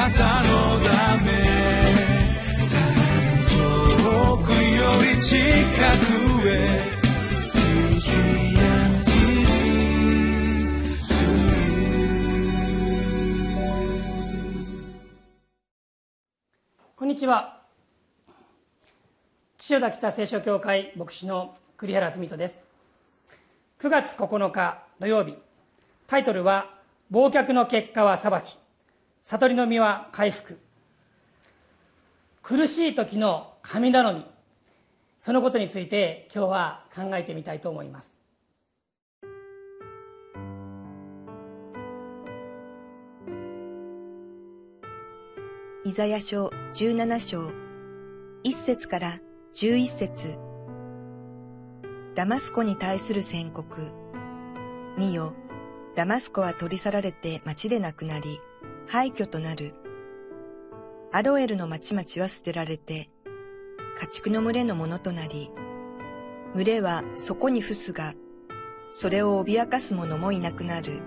なたのため遠くより近くへこんにちは。岸田北聖書協会牧師の栗原澄人です。9月9日土曜日。タイトルは「忘却の結果は裁き。悟りの実は回復」苦しい時の神頼み。そのことについて今日は考えてみたいと思います。イザヤ書17章1節から11節。ダマスコに対する宣告。見よダマスコは取り去られて町でなくなり廃墟となるアロエルの町々は捨てられて家畜の群れのものとなり、群れはそこに伏すが、それを脅かす者もいなくなる。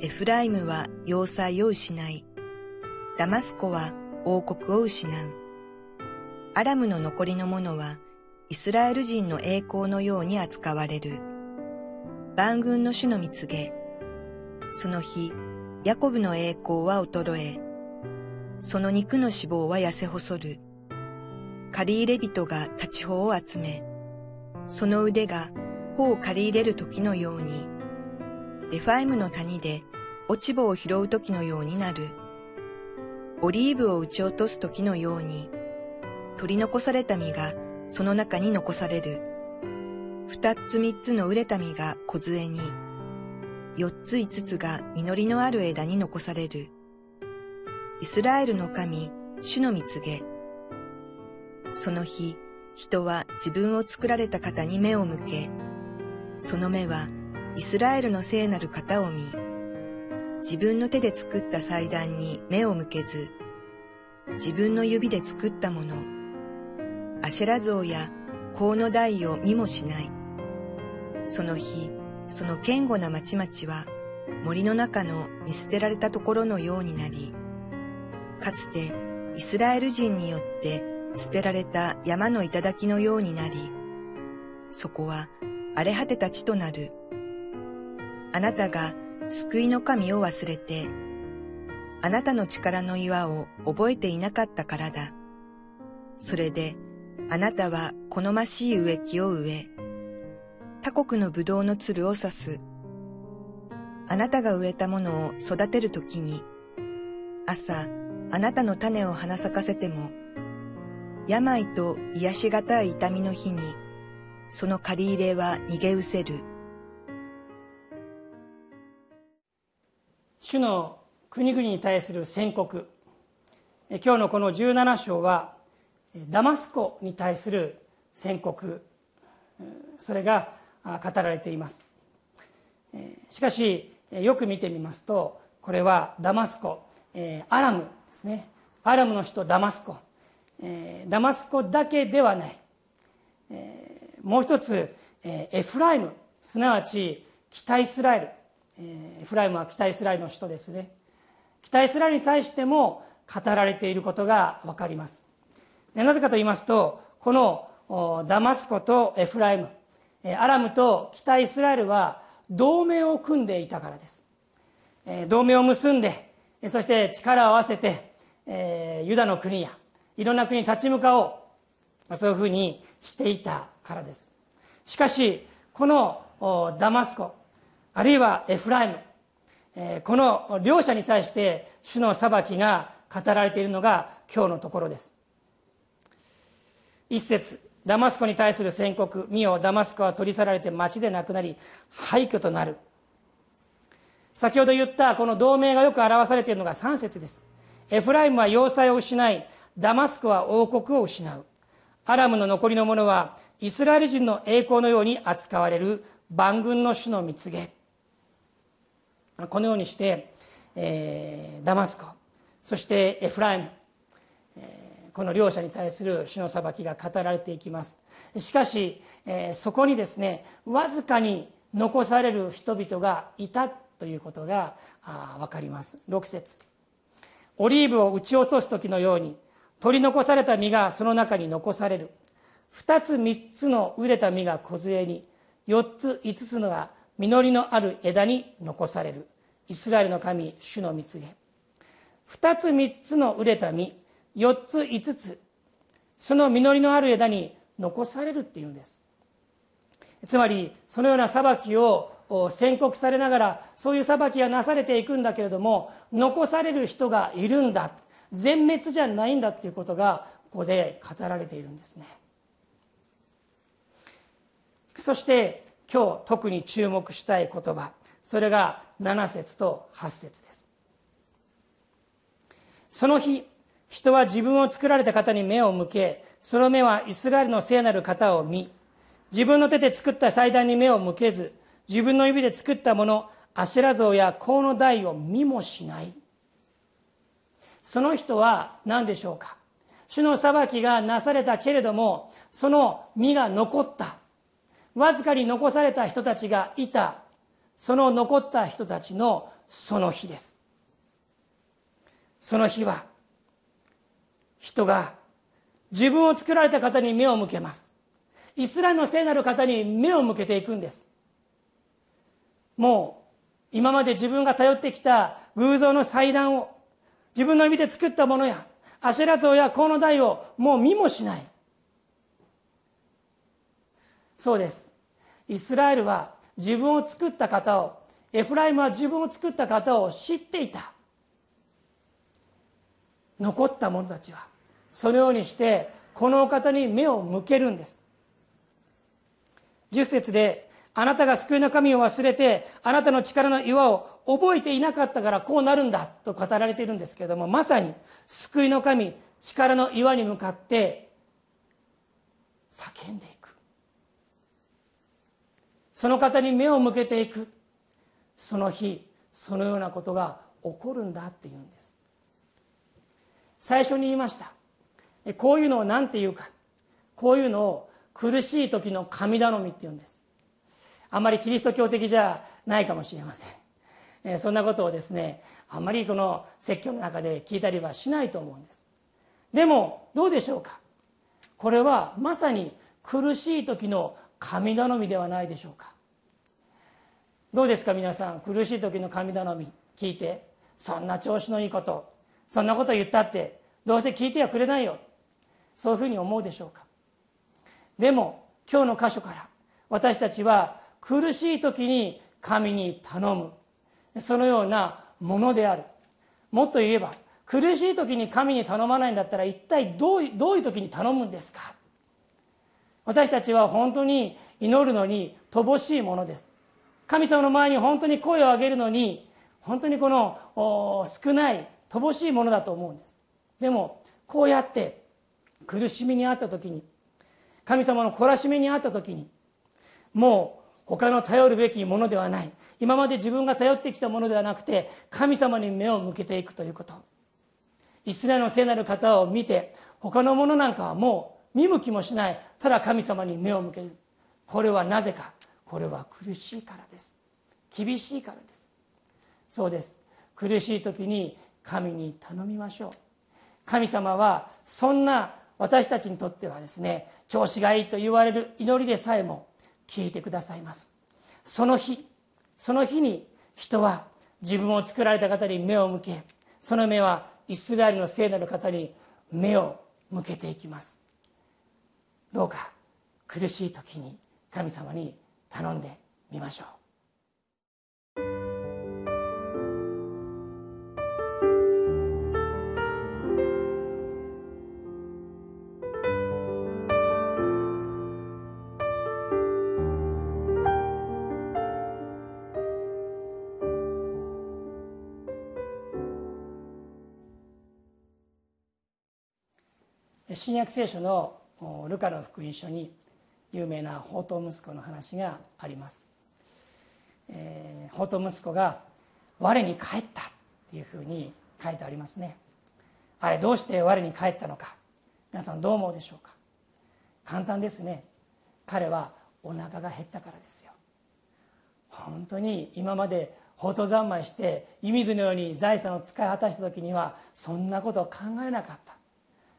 エフライムは要塞を失い、ダマスコは王国を失う。アラムの残りの者は、イスラエル人の栄光のように扱われる。万軍の主の見告げ。その日、ヤコブの栄光は衰え、その肉の脂肪は痩せ細る。借り入れ人が立ち穂を集め、その腕が穂を借り入れる時のように、レファイムの谷で落ち葉を拾う時のようになる。オリーブを打ち落とす時のように、取り残された実がその中に残される。二つ三つの熟れた実が小杖に、四つ五つが実りのある枝に残される。イスラエルの神、主の蜜げ、その日、人は自分を作られた方に目を向け、その目はイスラエルの聖なる方を見、自分の手で作った祭壇に目を向けず、自分の指で作ったもの、アシェラ像や香の台を見もしない。その日、その堅固な町々は森の中の見捨てられたところのようになり、かつてイスラエル人によって捨てられた山の頂のようになり、そこは荒れ果てた地となる。あなたが救いの神を忘れて、あなたの力の岩を覚えていなかったからだ。それで、あなたは好ましい植木を植え、他国の葡萄のつるを刺す。あなたが植えたものを育てるときに、朝、あなたの種を花咲かせても、病と癒しがたい痛みの日に、その借り入れは逃げ失せる。主の国々に対する宣告今日のこの17章はダマスコに対する宣告それが語られています。しかしよく見てみますとこれはダマスコアラムですね。アラムの首都ダマスコ、ダマスコだけではない、もう一つ、エフライム。すなわち北イスラエル、エフライムは北イスラエルの首都ですね。北イスラエルに対しても語られていることが分かります。なぜかと言いますとこのダマスコとエフライム。アラムと北イスラエルは同盟を組んでいたからです。同盟を結んでそして力を合わせてユダの国やいろんな国に立ち向かおう。そういうふうにしていたからです。しかしこのダマスコあるいはエフライムこの両者に対して主の裁きが語られているのが今日のところです。一節。ダマスコに対する宣告見よダマスコは取り去られて町でなくなり廃墟となる。先ほど言ったこの同盟がよく表されているのが3節です。エフライムは要塞を失いダマスコは王国を失う。アラムの残りの者はイスラエル人の栄光のように扱われる万軍の主の蜜げ。このようにして、えー、ダマスコそしてエフライム、えー、この両者に対する主の裁きが語られていきます。しかし、えー、そこにですねわずかに残される人々がいたということが分かります。6節。オリーブを打ち落とす時のように取り残された実がその中に残される。二つ三つの熟れた実が梢に四つ五つのが実りのある枝に残される。イスラエルの神主の蜜げ。二つ三つの熟れた実。四つ五つ。その実りのある枝に残されるっていうんです。つまりそのような裁きを宣告されながらそういう裁きがなされていくんだけれども残される人がいるんだ。全滅じゃないんだっていうことがここで語られているんですね。そして今日特に注目したい言葉。それが7節と8節です。その日人は自分を作られた方に目を向けその目はイスラエルの聖なる方を見自分の手で作った祭壇に目を向けず自分の指で作ったものアシェラ像や香の台を見もしない。その人は何でしょうか？主の裁きがなされたけれどもその身が残った。わずかに残された人たちがいた。その残った人たちのその日です。その日は人が自分を作られた方に目を向けます。イスラエルの聖なる方に目を向けていくんです。もう今まで自分が頼ってきた偶像の祭壇を自分の指で作ったものやアシェラ像や河野台をもう見もしない。そうです。イスラエルは自分を作った方をエフライムは自分を作った方を知っていた。残った者たちはそのようにしてこのお方に目を向けるんです。10節であなたが救いの神を忘れてあなたの力の岩を覚えていなかったからこうなるんだと語られているんですけれどもまさに救いの神力の岩に向かって叫んでいく。その方に目を向けていく。その日そのようなことが起こるんだっていうんです。最初に言いました。こういうのを何て言うか。こういうのを苦しい時の神頼みって言うんです。あまりキリスト教的じゃないかもしれません、え、そんなことをですねあまりこの説教の中で聞いたりはしないと思うんです。でもどうでしょうか。これはまさに苦しい時の神頼みではないでしょうか。どうですか皆さん。苦しい時の神頼み聞いて。そんな調子のいいこと。そんなこと言ったってどうせ聞いてはくれないよ。そういうふうに思うでしょうか？でも今日の箇所から私たちは苦しい時に神に頼む。そのようなものである。もっと言えば苦しい時に神に頼まないんだったら一体どうどういう時に頼むんですか？私たちは本当に祈るのに乏しいものです。神様の前に本当に声を上げるのに本当にこの少ない乏しいものだと思うんです。でもこうやって苦しみにあった時に神様の懲らしめにあった時にもう他の頼るべきものではない。今まで自分が頼ってきたものではなくて神様に目を向けていくということ。イスラエルの聖なる方を見て他のものなんかはもう見向きもしない。ただ神様に目を向ける。これはなぜか。これは苦しいからです。厳しいからです。そうです。苦しい時に神に頼みましょう。神様はそんな私たちにとってはですね調子がいいと言われる祈りでさえも聞いてくださいます。その日その日に人は自分を作られた方に目を向けその目はイスラエルの聖なる方に目を向けていきます。どうか苦しい時に神様に頼んでみましょう。新約聖書のルカの福音書に有名な宝刀息子の話があります、えー、宝刀息子が「我に帰った」っていうふうに書いてありますね。あれどうして我に帰ったのか。皆さんどう思うでしょうか。簡単ですね。彼はお腹が減ったからですよ。本当に今まで法と三昧して湯水のように財産を使い果たした時にはそんなことを考えなかった。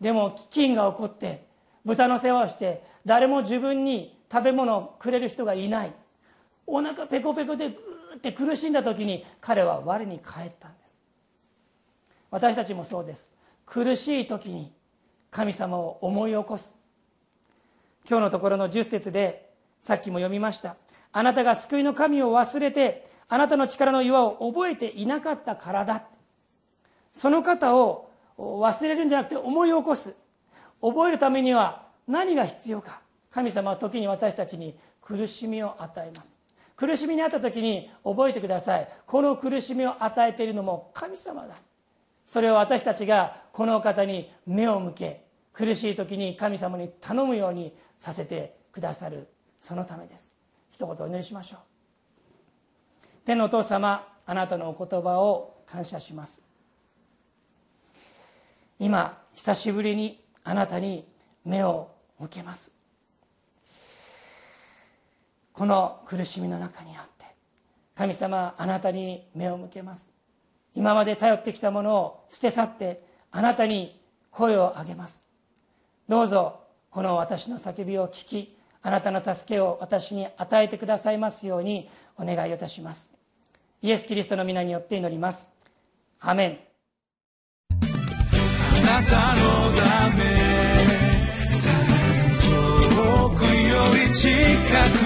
でも飢饉が起こって豚の世話をして誰も自分に食べ物をくれる人がいない。お腹ペコペコでグーって苦しんだ時に彼は我に返ったんです。私たちもそうです。苦しい時に神様を思い起こす。今日のところの10節でさっきも読みました。あなたが救いの神を忘れてあなたの力の岩を覚えていなかったからだ。その方を忘れるんじゃなくて思い起こす。覚えるためには何が必要か。神様は時に私たちに苦しみを与えます。苦しみにあった時に覚えてください。この苦しみを与えているのも神様だ。それを私たちがこの方に目を向け苦しい時に神様に頼むようにさせてくださる。そのためです。一言お祈りしましょう。天のお父様あなたのお言葉を感謝します。今久しぶりにあなたに目を向けます。この苦しみの中にあって神様あなたに目を向けます。今まで頼ってきたものを捨て去ってあなたに声を上げます。どうぞこの私の叫びを聞きあなたの助けを私に与えてくださいますようにお願いいたします。イエス・キリストの皆によって祈ります。アメン。なたのため。遠くより近く。